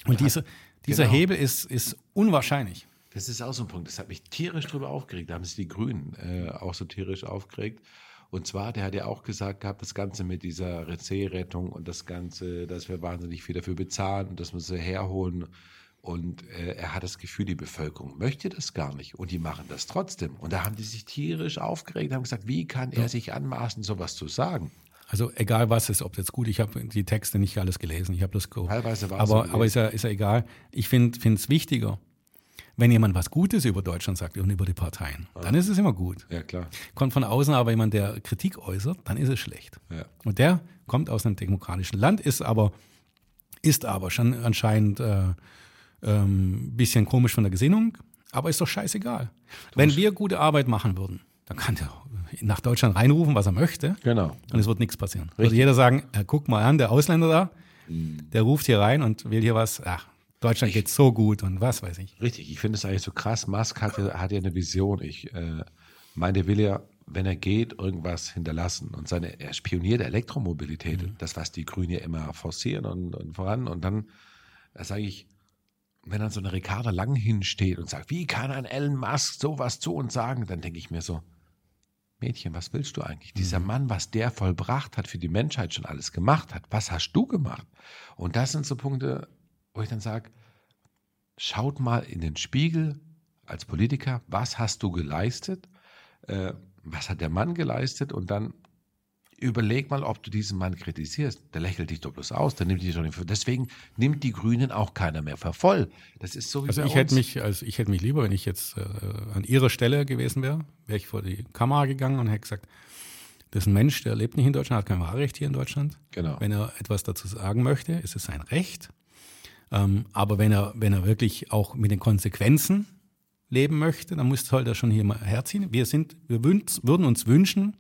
Und ja, dieser, dieser genau. Hebel ist, ist unwahrscheinlich. Das ist auch so ein Punkt. Das hat mich tierisch drüber aufgeregt. Da haben sich die Grünen äh, auch so tierisch aufgeregt. Und zwar, der hat ja auch gesagt gehabt, das Ganze mit dieser Seerettung und das Ganze, dass wir wahnsinnig viel dafür bezahlen und dass wir sie herholen. Und äh, er hat das Gefühl, die Bevölkerung möchte das gar nicht. Und die machen das trotzdem. Und da haben die sich tierisch aufgeregt, haben gesagt, wie kann er sich anmaßen, sowas zu sagen? Also egal was ist, ob jetzt gut, ich habe die Texte nicht alles gelesen, ich habe das Teilweise war aber, aber ist ja, ist ja egal. Ich finde es wichtiger, wenn jemand was Gutes über Deutschland sagt und über die Parteien, ja. dann ist es immer gut. Ja, klar. Kommt von außen aber jemand, der Kritik äußert, dann ist es schlecht. Ja. Und der kommt aus einem demokratischen Land, ist aber, ist aber schon anscheinend ein äh, ähm, bisschen komisch von der Gesinnung, aber ist doch scheißegal. Wenn wir gute Arbeit machen würden, dann kann der nach Deutschland reinrufen, was er möchte. Genau. Und es wird nichts passieren. Richtig. Würde jeder sagen, guck mal an, der Ausländer da, mhm. der ruft hier rein und will hier was, ach, Deutschland geht so gut und was weiß ich. Richtig, ich finde es eigentlich so krass. Musk hat, hat ja eine Vision. Ich äh, meine, der will ja, wenn er geht, irgendwas hinterlassen. Und seine, er spioniert Elektromobilität, mhm. das, was die Grünen ja immer forcieren und, und voran. Und dann da sage ich, wenn dann so eine Ricarda Lang hinsteht und sagt, wie kann ein Elon Musk sowas zu uns sagen, dann denke ich mir so, Mädchen, was willst du eigentlich? Mhm. Dieser Mann, was der vollbracht hat, für die Menschheit schon alles gemacht hat, was hast du gemacht? Und das sind so Punkte, wo ich dann sage, schaut mal in den Spiegel als Politiker, was hast du geleistet, äh, was hat der Mann geleistet und dann überleg mal, ob du diesen Mann kritisierst. Der lächelt dich doch bloß aus, der nimmt dich doch nicht für. Deswegen nimmt die Grünen auch keiner mehr für voll. Das ist so wie also ich uns. hätte mich, also ich hätte mich lieber, wenn ich jetzt äh, an ihrer Stelle gewesen wäre, wäre ich vor die Kamera gegangen und hätte gesagt, das ist ein Mensch, der lebt nicht in Deutschland, hat kein Wahlrecht hier in Deutschland. Genau. Wenn er etwas dazu sagen möchte, ist es sein Recht. Ähm, aber wenn er, wenn er wirklich auch mit den Konsequenzen leben möchte, dann muss halt er schon hier mal herziehen. Wir sind, wir würden uns wünschen,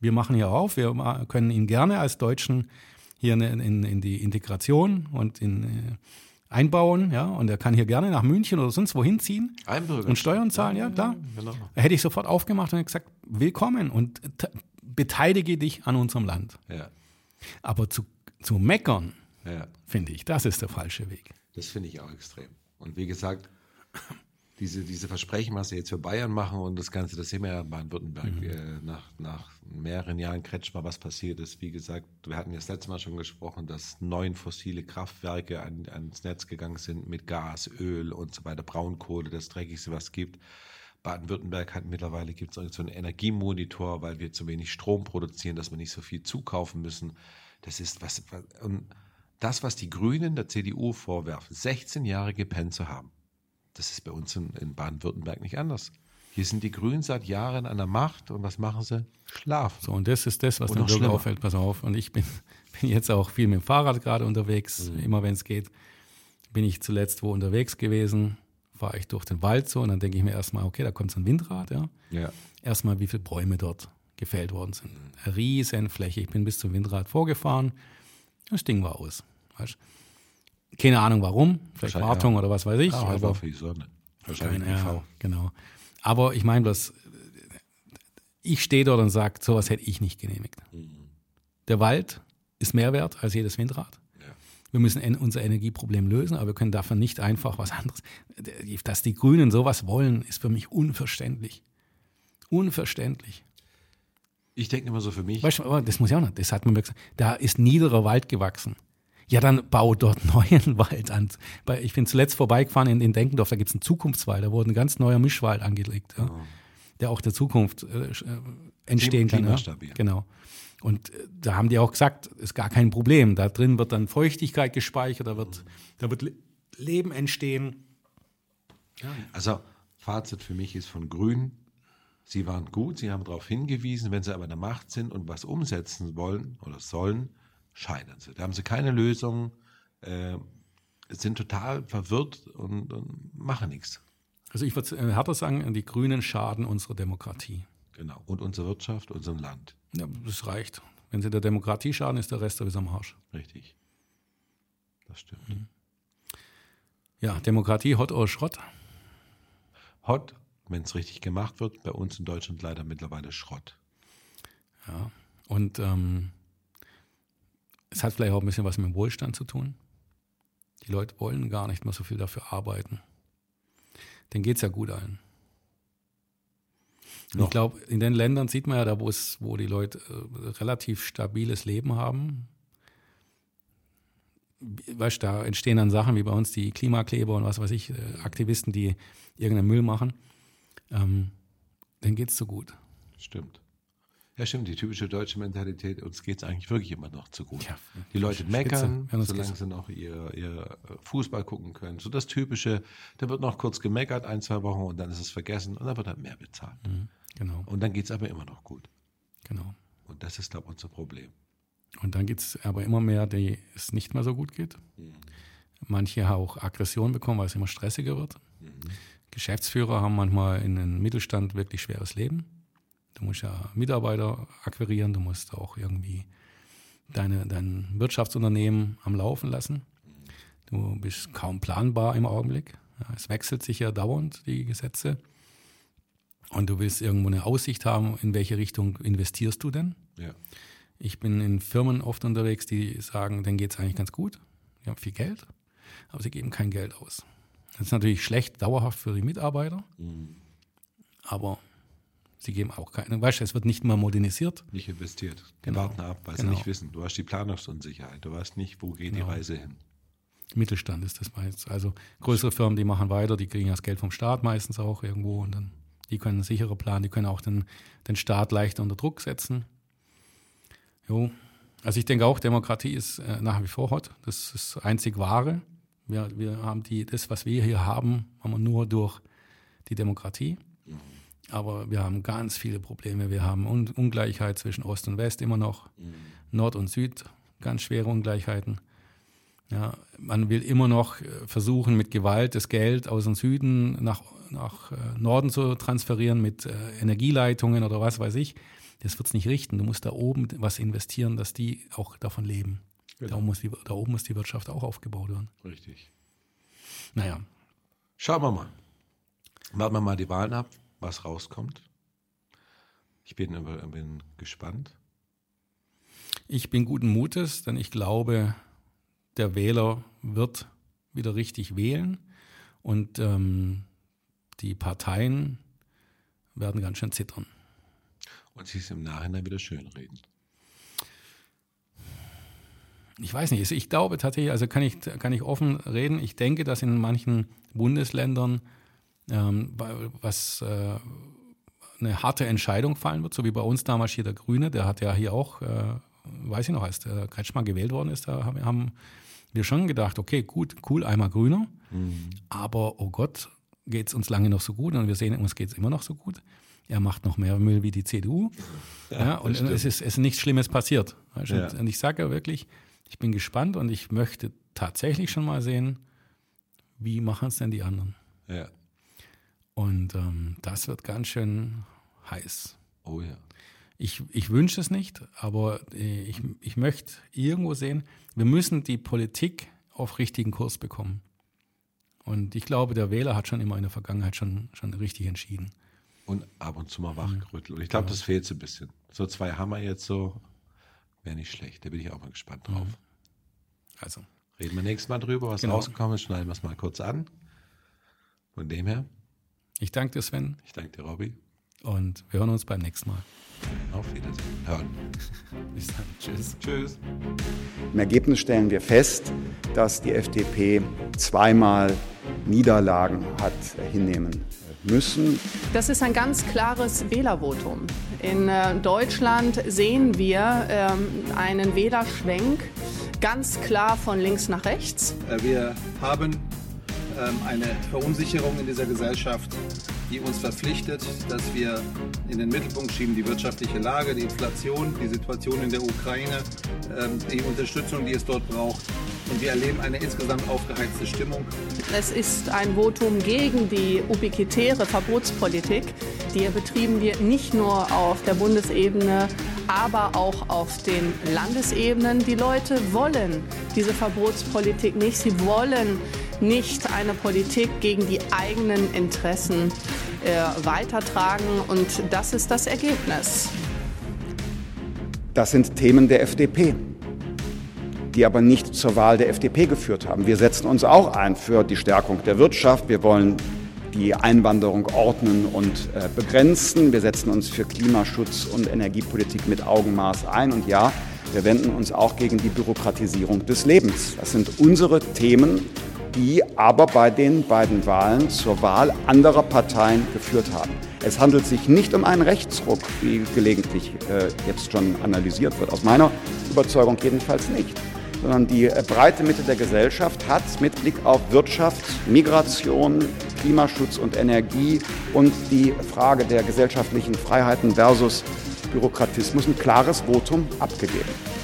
wir machen hier auf, wir können ihn gerne als Deutschen hier in, in, in die Integration und in, äh, einbauen, ja, und er kann hier gerne nach München oder sonst wohin ziehen und Steuern zahlen, ja, klar. Ja, genau. Da hätte ich sofort aufgemacht und gesagt, willkommen und beteilige dich an unserem Land. Ja. Aber zu, zu meckern, ja. Finde ich. Das ist der falsche Weg. Das finde ich auch extrem. Und wie gesagt, diese, diese Versprechen, was sie jetzt für Bayern machen und das Ganze, das sehen wir ja in Baden-Württemberg mhm. äh, nach, nach mehreren Jahren Kretschmer, was passiert ist. Wie gesagt, wir hatten ja das letzte Mal schon gesprochen, dass neun fossile Kraftwerke an, ans Netz gegangen sind mit Gas, Öl und so weiter, Braunkohle, das Dreckigste, was es gibt. Baden-Württemberg hat mittlerweile gibt es so einen Energiemonitor, weil wir zu wenig Strom produzieren, dass wir nicht so viel zukaufen müssen. Das ist was, was und das, was die Grünen der CDU vorwerfen, 16 Jahre gepennt zu haben, das ist bei uns in, in Baden-Württemberg nicht anders. Hier sind die Grünen seit Jahren an der Macht und was machen sie? Schlafen. So, und das ist das, was den Bürger auffällt. Pass auf. Und ich bin, bin jetzt auch viel mit dem Fahrrad gerade unterwegs, mhm. immer wenn es geht. Bin ich zuletzt wo unterwegs gewesen, fahre ich durch den Wald so und dann denke ich mir erstmal, okay, da kommt so ein Windrad, ja. ja. Erstmal, wie viele Bäume dort gefällt worden sind. Eine riesen Fläche. Ich bin bis zum Windrad vorgefahren. Das Ding war aus. Weißt? Keine Ahnung warum, vielleicht Wartung ja. oder was weiß ich. Ah, aber für die Sonne. Wahrscheinlich ja, genau. Aber ich meine, was ich stehe dort und sage, sowas hätte ich nicht genehmigt. Mhm. Der Wald ist mehr wert als jedes Windrad. Ja. Wir müssen unser Energieproblem lösen, aber wir können dafür nicht einfach was anderes. Dass die Grünen sowas wollen, ist für mich unverständlich. Unverständlich. Ich denke immer so für mich. Weißt du, das muss ja auch nicht, das hat man mir gesagt. Da ist niederer Wald gewachsen. Ja, dann bau dort neuen Wald an. Ich bin zuletzt vorbeigefahren in, in Denkendorf, da gibt es einen Zukunftswald, da wurde ein ganz neuer Mischwald angelegt, ja, oh. der auch der Zukunft äh, äh entstehen kann. Ja. Genau. Und äh, da haben die auch gesagt, ist gar kein Problem. Da drin wird dann Feuchtigkeit gespeichert, da wird, da wird Leben entstehen. Ja. Also Fazit für mich ist von Grün, sie waren gut, sie haben darauf hingewiesen, wenn sie aber in der Macht sind und was umsetzen wollen oder sollen, scheitern sie. Da haben sie keine Lösung, äh, sind total verwirrt und, und machen nichts. Also ich würde äh, härter sagen, die Grünen schaden unserer Demokratie. Genau. Und unserer Wirtschaft, unserem Land. Ja, das reicht. Wenn sie der Demokratie schaden, ist der Rest sowieso am Arsch. Richtig. Das stimmt. Mhm. Ja, Demokratie, Hot oder Schrott? Hot, wenn es richtig gemacht wird, bei uns in Deutschland leider mittlerweile Schrott. Ja, und ähm, es hat vielleicht auch ein bisschen was mit dem Wohlstand zu tun. Die Leute wollen gar nicht mehr so viel dafür arbeiten. Denen geht es ja gut allen. Ich glaube, in den Ländern sieht man ja da, wo es, wo die Leute äh, relativ stabiles Leben haben. Weißt da entstehen dann Sachen wie bei uns die Klimakleber und was weiß ich, äh, Aktivisten, die irgendeinen Müll machen. Ähm, geht es so gut. Stimmt. Ja, stimmt, die typische deutsche Mentalität, uns geht es eigentlich wirklich immer noch zu gut. Ja, die Leute meckern, solange sie noch ihr, ihr Fußball gucken können. So das Typische, da wird noch kurz gemeckert, ein, zwei Wochen und dann ist es vergessen und dann wird halt mehr bezahlt. Mhm, genau. Und dann geht es aber immer noch gut. Genau. Und das ist, glaube ich, unser Problem. Und dann gibt es aber immer mehr, die es nicht mehr so gut geht. Mhm. Manche auch Aggression bekommen, weil es immer stressiger wird. Mhm. Geschäftsführer haben manchmal in den Mittelstand wirklich schweres Leben Du musst ja Mitarbeiter akquirieren, du musst auch irgendwie deine, dein Wirtschaftsunternehmen am Laufen lassen. Du bist kaum planbar im Augenblick. Ja, es wechselt sich ja dauernd, die Gesetze. Und du willst irgendwo eine Aussicht haben, in welche Richtung investierst du denn? Ja. Ich bin in Firmen oft unterwegs, die sagen, denen geht es eigentlich ganz gut. Die haben viel Geld, aber sie geben kein Geld aus. Das ist natürlich schlecht dauerhaft für die Mitarbeiter, mhm. aber Sie geben auch keine. Weißt du, es wird nicht mal modernisiert. Nicht investiert. Die genau. warten ab, weil genau. sie nicht wissen. Du hast die Planungsunsicherheit. Du weißt nicht, wo geht genau. die Reise hin. Mittelstand ist das meistens. Also größere Firmen, die machen weiter, die kriegen das Geld vom Staat meistens auch irgendwo und dann die können sicherer planen, die können auch den, den Staat leichter unter Druck setzen. Jo. Also ich denke auch, Demokratie ist äh, nach wie vor hot. Das ist einzig wahre. Wir, wir haben die, das, was wir hier haben, haben wir nur durch die Demokratie. Aber wir haben ganz viele Probleme. Wir haben Un Ungleichheit zwischen Ost und West immer noch, mhm. Nord und Süd, ganz schwere Ungleichheiten. Ja, man will immer noch äh, versuchen, mit Gewalt das Geld aus dem Süden nach, nach äh, Norden zu transferieren, mit äh, Energieleitungen oder was weiß ich. Das wird es nicht richten. Du musst da oben was investieren, dass die auch davon leben. Genau. Da, muss die, da oben muss die Wirtschaft auch aufgebaut werden. Richtig. Naja. Schauen wir mal. Warten wir mal die Wahlen ab was rauskommt. Ich bin, bin gespannt. Ich bin guten Mutes, denn ich glaube, der Wähler wird wieder richtig wählen und ähm, die Parteien werden ganz schön zittern. Und sie es im Nachhinein wieder schönreden. Ich weiß nicht, ich glaube tatsächlich, also kann ich, kann ich offen reden, ich denke, dass in manchen Bundesländern ähm, was äh, eine harte Entscheidung fallen wird, so wie bei uns damals hier der Grüne, der hat ja hier auch, äh, weiß ich noch, als der Kretschmann gewählt worden ist, da haben, mir schon gedacht, okay, gut, cool, einmal grüner, mhm. aber oh Gott, geht es uns lange noch so gut und wir sehen, uns geht es immer noch so gut. Er macht noch mehr Müll wie die CDU. Ja, ja und es ist, es ist nichts Schlimmes passiert. Ja. Und ich sage ja wirklich, ich bin gespannt und ich möchte tatsächlich schon mal sehen, wie machen es denn die anderen. Ja. Und ähm, das wird ganz schön heiß. Oh ja. Ich, ich wünsche es nicht, aber äh, ich, ich möchte irgendwo sehen, wir müssen die Politik auf richtigen Kurs bekommen. Und ich glaube, der Wähler hat schon immer in der Vergangenheit schon, schon richtig entschieden. Und ab und zu mal wachgerüttelt. Und ich glaube, ja. das fehlt so ein bisschen. So zwei Hammer jetzt so, wäre nicht schlecht. Da bin ich auch mal gespannt drauf. Also. Reden wir nächstes Mal drüber, was genau. rausgekommen ist, schneiden wir es mal kurz an. Von dem her. Ich danke dir, Sven. Ich danke dir, Robby. Und wir hören uns beim nächsten Mal. Auf Wiedersehen. Hören. Bis dann. Tschüss. Tschüss. Im Ergebnis stellen wir fest, dass die FDP zweimal Niederlagen hat hinnehmen müssen. Das ist ein ganz klares Wählervotum. In äh, Deutschland sehen wir ähm, einen Wählerschwenk ganz klar von links nach rechts. Äh, wir haben eine Verunsicherung in dieser Gesellschaft, die uns verpflichtet, dass wir in den Mittelpunkt schieben die wirtschaftliche Lage, die Inflation, die Situation in der Ukraine, ähm, die Unterstützung, die es dort braucht. Und wir erleben eine insgesamt aufgeheizte Stimmung. Es ist ein Votum gegen die ubiquitäre Verbotspolitik, die betrieben wird nicht nur auf der Bundesebene, aber auch auf den Landesebenen. Die Leute wollen diese Verbotspolitik nicht. Sie wollen nicht eine Politik gegen die eigenen Interessen äh, weitertragen. Und das ist das Ergebnis. Das sind Themen der FDP, die aber nicht zur Wahl der FDP geführt haben. Wir setzen uns auch ein für die Stärkung der Wirtschaft. Wir wollen die Einwanderung ordnen und äh, begrenzen. Wir setzen uns für Klimaschutz und Energiepolitik mit Augenmaß ein. Und ja, wir wenden uns auch gegen die Bürokratisierung des Lebens. Das sind unsere Themen die aber bei den beiden Wahlen zur Wahl anderer Parteien geführt haben. Es handelt sich nicht um einen Rechtsruck, wie gelegentlich äh, jetzt schon analysiert wird, aus meiner Überzeugung jedenfalls nicht, sondern die äh, breite Mitte der Gesellschaft hat mit Blick auf Wirtschaft, Migration, Klimaschutz und Energie und die Frage der gesellschaftlichen Freiheiten versus Bürokratismus ein klares Votum abgegeben.